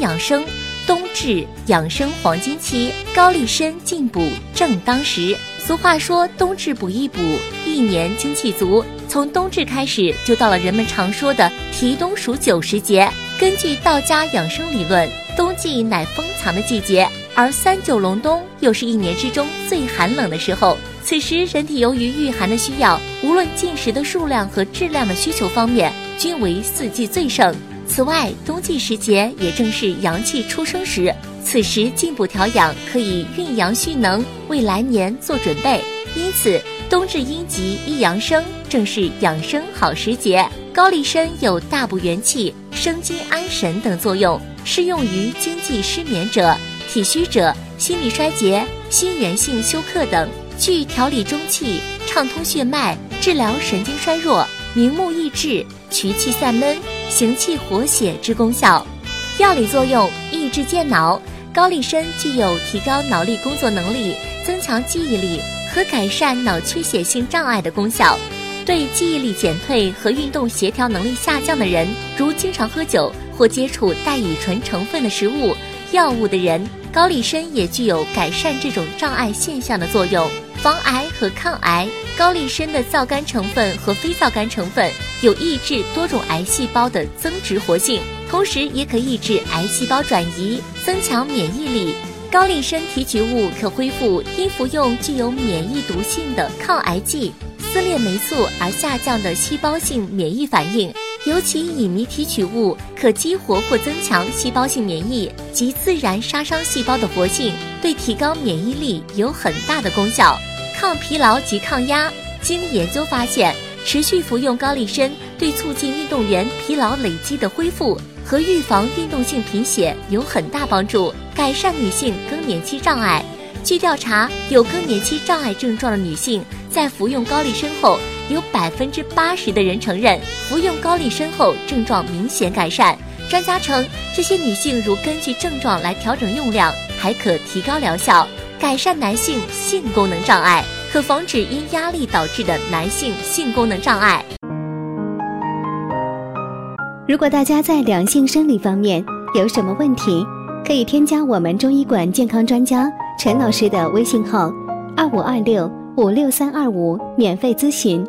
养生，冬至养生黄金期，高丽参进补正当时。俗话说，冬至补一补，一年精气足。从冬至开始，就到了人们常说的提冬数九时节。根据道家养生理论，冬季乃封藏的季节，而三九隆冬又是一年之中最寒冷的时候。此时，人体由于御寒的需要，无论进食的数量和质量的需求方面。均为四季最盛。此外，冬季时节也正是阳气出生时，此时进补调养可以运阳蓄能，为来年做准备。因此，冬至阴极一阳生，正是养生好时节。高丽参有大补元气、生津安神等作用，适用于经济失眠者、体虚者、心力衰竭、心源性休克等，具调理中气、畅通血脉、治疗神经衰弱。明目益智、祛气散闷、行气活血之功效。药理作用：益智健脑。高丽参具有提高脑力工作能力、增强记忆力和改善脑缺血性障碍的功效。对记忆力减退和运动协调能力下降的人，如经常喝酒或接触带乙醇成分的食物、药物的人，高丽参也具有改善这种障碍现象的作用。防癌和抗癌，高丽参的皂苷成分和非皂苷成分有抑制多种癌细胞的增殖活性，同时也可抑制癌细胞转移，增强免疫力。高丽参提取物可恢复因服用具有免疫毒性的抗癌剂丝裂霉素而下降的细胞性免疫反应，尤其乙醚提取物可激活或增强细胞性免疫及自然杀伤细胞的活性，对提高免疫力有很大的功效。抗疲劳及抗压。经研究发现，持续服用高丽参对促进运动员疲劳累积的恢复和预防运动性贫血有很大帮助，改善女性更年期障碍。据调查，有更年期障碍症状的女性在服用高丽参后，有百分之八十的人承认服用高丽参后症状明显改善。专家称，这些女性如根据症状来调整用量，还可提高疗效。改善男性性功能障碍，可防止因压力导致的男性性功能障碍。如果大家在两性生理方面有什么问题，可以添加我们中医馆健康专家陈老师的微信号：二五二六五六三二五，免费咨询。